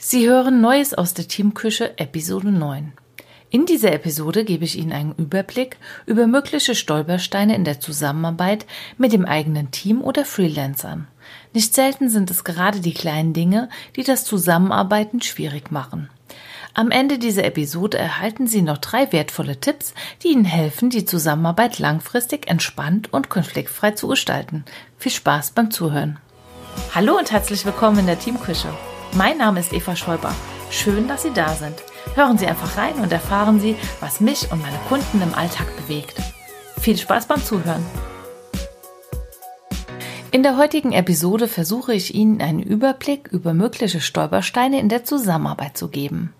Sie hören Neues aus der Teamküche Episode 9. In dieser Episode gebe ich Ihnen einen Überblick über mögliche Stolpersteine in der Zusammenarbeit mit dem eigenen Team oder Freelancern. Nicht selten sind es gerade die kleinen Dinge, die das Zusammenarbeiten schwierig machen. Am Ende dieser Episode erhalten Sie noch drei wertvolle Tipps, die Ihnen helfen, die Zusammenarbeit langfristig entspannt und konfliktfrei zu gestalten. Viel Spaß beim Zuhören. Hallo und herzlich willkommen in der Teamküche. Mein Name ist Eva Schäuber. Schön, dass Sie da sind. Hören Sie einfach rein und erfahren Sie, was mich und meine Kunden im Alltag bewegt. Viel Spaß beim Zuhören. In der heutigen Episode versuche ich Ihnen einen Überblick über mögliche Stolpersteine in der Zusammenarbeit zu geben.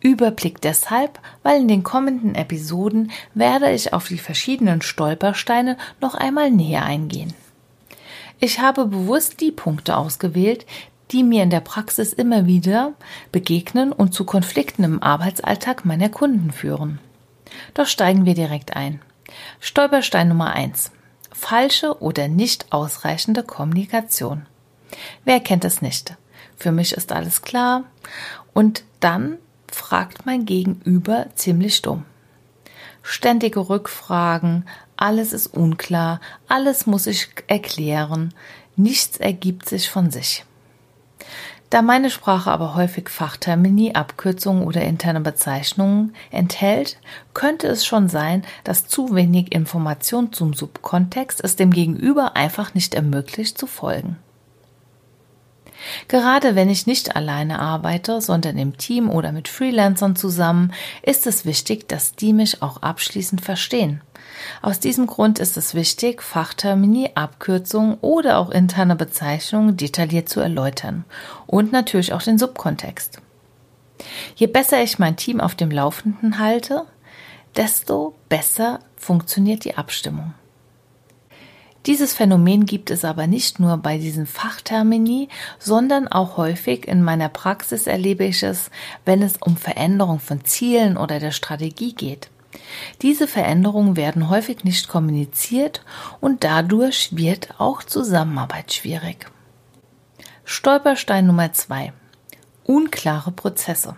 Überblick deshalb, weil in den kommenden Episoden werde ich auf die verschiedenen Stolpersteine noch einmal näher eingehen. Ich habe bewusst die Punkte ausgewählt, die mir in der Praxis immer wieder begegnen und zu Konflikten im Arbeitsalltag meiner Kunden führen. Doch steigen wir direkt ein. Stolperstein Nummer eins: Falsche oder nicht ausreichende Kommunikation. Wer kennt es nicht? Für mich ist alles klar. Und dann fragt mein Gegenüber ziemlich dumm. Ständige Rückfragen, alles ist unklar, alles muss ich erklären, nichts ergibt sich von sich. Da meine Sprache aber häufig Fachtermini, Abkürzungen oder interne Bezeichnungen enthält, könnte es schon sein, dass zu wenig Information zum Subkontext es dem Gegenüber einfach nicht ermöglicht zu folgen. Gerade wenn ich nicht alleine arbeite, sondern im Team oder mit Freelancern zusammen, ist es wichtig, dass die mich auch abschließend verstehen. Aus diesem Grund ist es wichtig, Fachtermini, Abkürzungen oder auch interne Bezeichnungen detailliert zu erläutern und natürlich auch den Subkontext. Je besser ich mein Team auf dem Laufenden halte, desto besser funktioniert die Abstimmung. Dieses Phänomen gibt es aber nicht nur bei diesen Fachtermini, sondern auch häufig in meiner Praxis erlebe ich es, wenn es um Veränderung von Zielen oder der Strategie geht. Diese Veränderungen werden häufig nicht kommuniziert und dadurch wird auch Zusammenarbeit schwierig. Stolperstein Nummer zwei: Unklare Prozesse.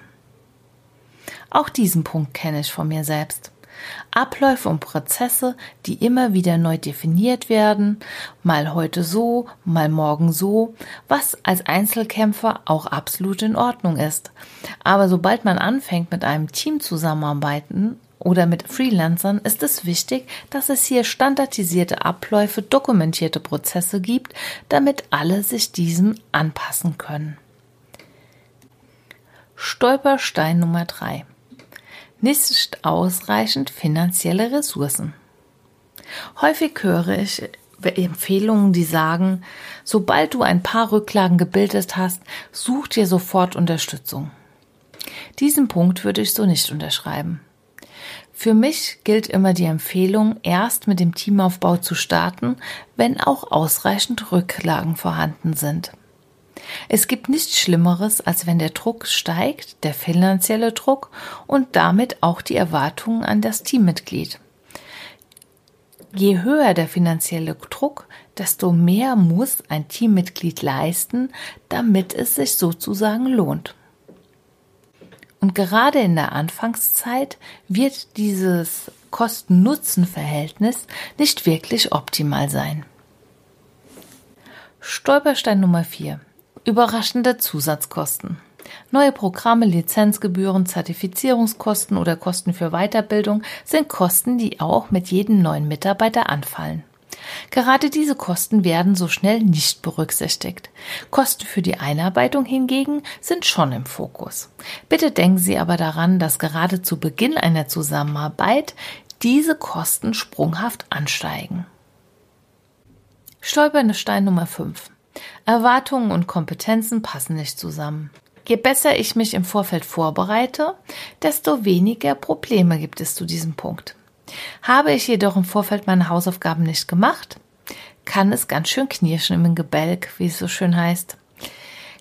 Auch diesen Punkt kenne ich von mir selbst. Abläufe und Prozesse, die immer wieder neu definiert werden, mal heute so, mal morgen so, was als Einzelkämpfer auch absolut in Ordnung ist. Aber sobald man anfängt, mit einem Team zusammenarbeiten oder mit Freelancern ist es wichtig, dass es hier standardisierte Abläufe, dokumentierte Prozesse gibt, damit alle sich diesem anpassen können. Stolperstein Nummer drei: Nicht ausreichend finanzielle Ressourcen. Häufig höre ich Empfehlungen, die sagen, sobald du ein paar Rücklagen gebildet hast, such dir sofort Unterstützung. Diesen Punkt würde ich so nicht unterschreiben. Für mich gilt immer die Empfehlung, erst mit dem Teamaufbau zu starten, wenn auch ausreichend Rücklagen vorhanden sind. Es gibt nichts Schlimmeres, als wenn der Druck steigt, der finanzielle Druck und damit auch die Erwartungen an das Teammitglied. Je höher der finanzielle Druck, desto mehr muss ein Teammitglied leisten, damit es sich sozusagen lohnt. Und gerade in der Anfangszeit wird dieses Kosten-Nutzen-Verhältnis nicht wirklich optimal sein. Stolperstein Nummer 4. Überraschende Zusatzkosten. Neue Programme, Lizenzgebühren, Zertifizierungskosten oder Kosten für Weiterbildung sind Kosten, die auch mit jedem neuen Mitarbeiter anfallen. Gerade diese Kosten werden so schnell nicht berücksichtigt. Kosten für die Einarbeitung hingegen sind schon im Fokus. Bitte denken Sie aber daran, dass gerade zu Beginn einer Zusammenarbeit diese Kosten sprunghaft ansteigen. Stolpernde Stein Nummer 5. Erwartungen und Kompetenzen passen nicht zusammen. Je besser ich mich im Vorfeld vorbereite, desto weniger Probleme gibt es zu diesem Punkt. Habe ich jedoch im Vorfeld meine Hausaufgaben nicht gemacht, kann es ganz schön knirschen im Gebälk, wie es so schön heißt.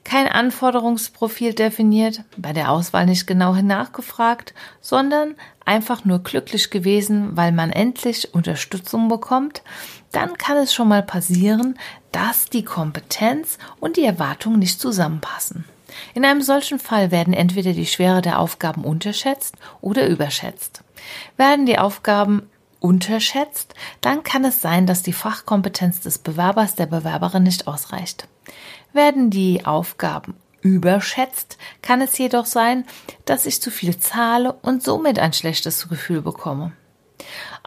Kein Anforderungsprofil definiert, bei der Auswahl nicht genau nachgefragt, sondern einfach nur glücklich gewesen, weil man endlich Unterstützung bekommt, dann kann es schon mal passieren, dass die Kompetenz und die Erwartungen nicht zusammenpassen. In einem solchen Fall werden entweder die Schwere der Aufgaben unterschätzt oder überschätzt. Werden die Aufgaben unterschätzt, dann kann es sein, dass die Fachkompetenz des Bewerbers der Bewerberin nicht ausreicht. Werden die Aufgaben überschätzt, kann es jedoch sein, dass ich zu viel zahle und somit ein schlechtes Gefühl bekomme.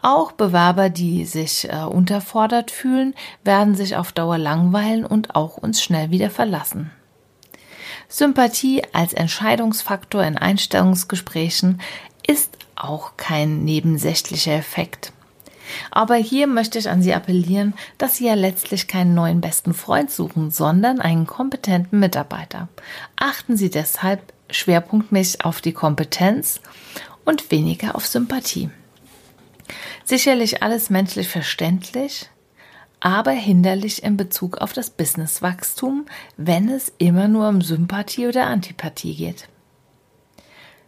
Auch Bewerber, die sich äh, unterfordert fühlen, werden sich auf Dauer langweilen und auch uns schnell wieder verlassen. Sympathie als Entscheidungsfaktor in Einstellungsgesprächen ist auch kein nebensächlicher Effekt. Aber hier möchte ich an Sie appellieren, dass Sie ja letztlich keinen neuen besten Freund suchen, sondern einen kompetenten Mitarbeiter. Achten Sie deshalb schwerpunktmäßig auf die Kompetenz und weniger auf Sympathie. Sicherlich alles menschlich verständlich, aber hinderlich in Bezug auf das Businesswachstum, wenn es immer nur um Sympathie oder Antipathie geht.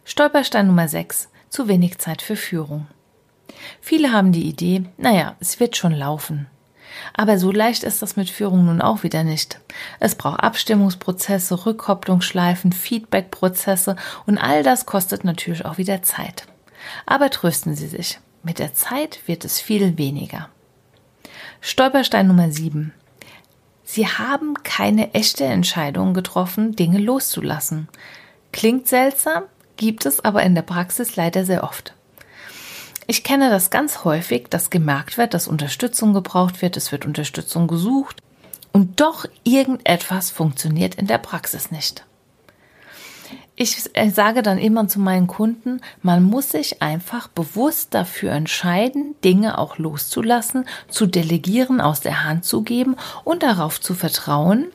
Stolperstein Nummer 6. Zu wenig Zeit für Führung. Viele haben die Idee, naja, es wird schon laufen. Aber so leicht ist das mit Führung nun auch wieder nicht. Es braucht Abstimmungsprozesse, Rückkopplungsschleifen, Feedbackprozesse und all das kostet natürlich auch wieder Zeit. Aber trösten Sie sich. Mit der Zeit wird es viel weniger. Stolperstein Nummer 7. Sie haben keine echte Entscheidung getroffen, Dinge loszulassen. Klingt seltsam, gibt es aber in der Praxis leider sehr oft. Ich kenne das ganz häufig, dass gemerkt wird, dass Unterstützung gebraucht wird, es wird Unterstützung gesucht und doch irgendetwas funktioniert in der Praxis nicht. Ich äh, sage dann immer zu meinen Kunden, man muss sich einfach bewusst dafür entscheiden, Dinge auch loszulassen, zu delegieren, aus der Hand zu geben und darauf zu vertrauen,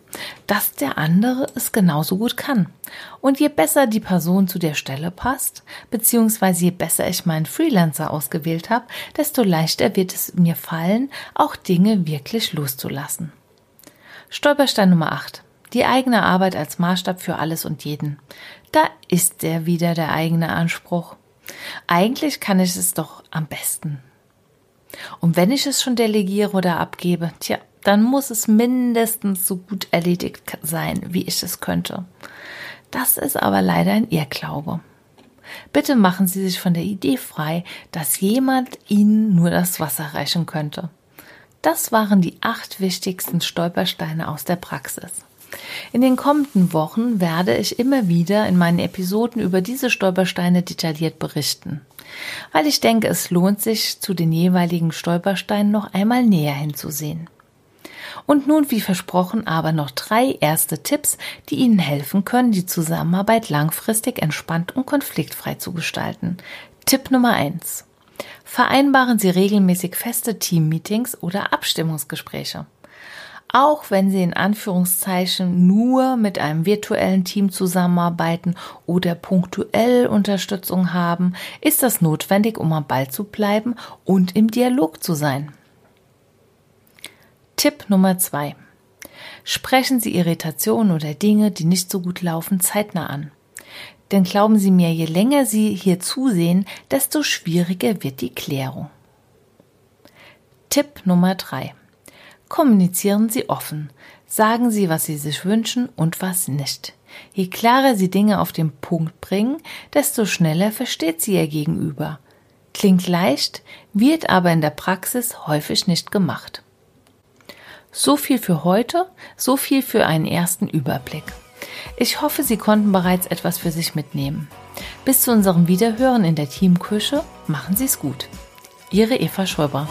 dass der andere es genauso gut kann. Und je besser die Person zu der Stelle passt, beziehungsweise je besser ich meinen Freelancer ausgewählt habe, desto leichter wird es mir fallen, auch Dinge wirklich loszulassen. Stolperstein Nummer 8. Die eigene Arbeit als Maßstab für alles und jeden. Da ist der wieder der eigene Anspruch. Eigentlich kann ich es doch am besten. Und wenn ich es schon delegiere oder abgebe, tja, dann muss es mindestens so gut erledigt sein, wie ich es könnte. Das ist aber leider ein Irrglaube. Bitte machen Sie sich von der Idee frei, dass jemand Ihnen nur das Wasser reichen könnte. Das waren die acht wichtigsten Stolpersteine aus der Praxis. In den kommenden Wochen werde ich immer wieder in meinen Episoden über diese Stolpersteine detailliert berichten, weil ich denke, es lohnt sich, zu den jeweiligen Stolpersteinen noch einmal näher hinzusehen. Und nun, wie versprochen, aber noch drei erste Tipps, die Ihnen helfen können, die Zusammenarbeit langfristig entspannt und konfliktfrei zu gestalten. Tipp Nummer eins: Vereinbaren Sie regelmäßig feste Teammeetings oder Abstimmungsgespräche auch wenn sie in Anführungszeichen nur mit einem virtuellen Team zusammenarbeiten oder punktuell Unterstützung haben, ist das notwendig, um am Ball zu bleiben und im Dialog zu sein. Tipp Nummer zwei: Sprechen Sie Irritationen oder Dinge, die nicht so gut laufen, zeitnah an. Denn glauben Sie mir, je länger Sie hier zusehen, desto schwieriger wird die Klärung. Tipp Nummer drei: Kommunizieren Sie offen. Sagen Sie, was Sie sich wünschen und was nicht. Je klarer Sie Dinge auf den Punkt bringen, desto schneller versteht sie Ihr Gegenüber. Klingt leicht, wird aber in der Praxis häufig nicht gemacht. So viel für heute, so viel für einen ersten Überblick. Ich hoffe, Sie konnten bereits etwas für sich mitnehmen. Bis zu unserem Wiederhören in der Teamküche, machen Sie es gut. Ihre Eva Schäuber.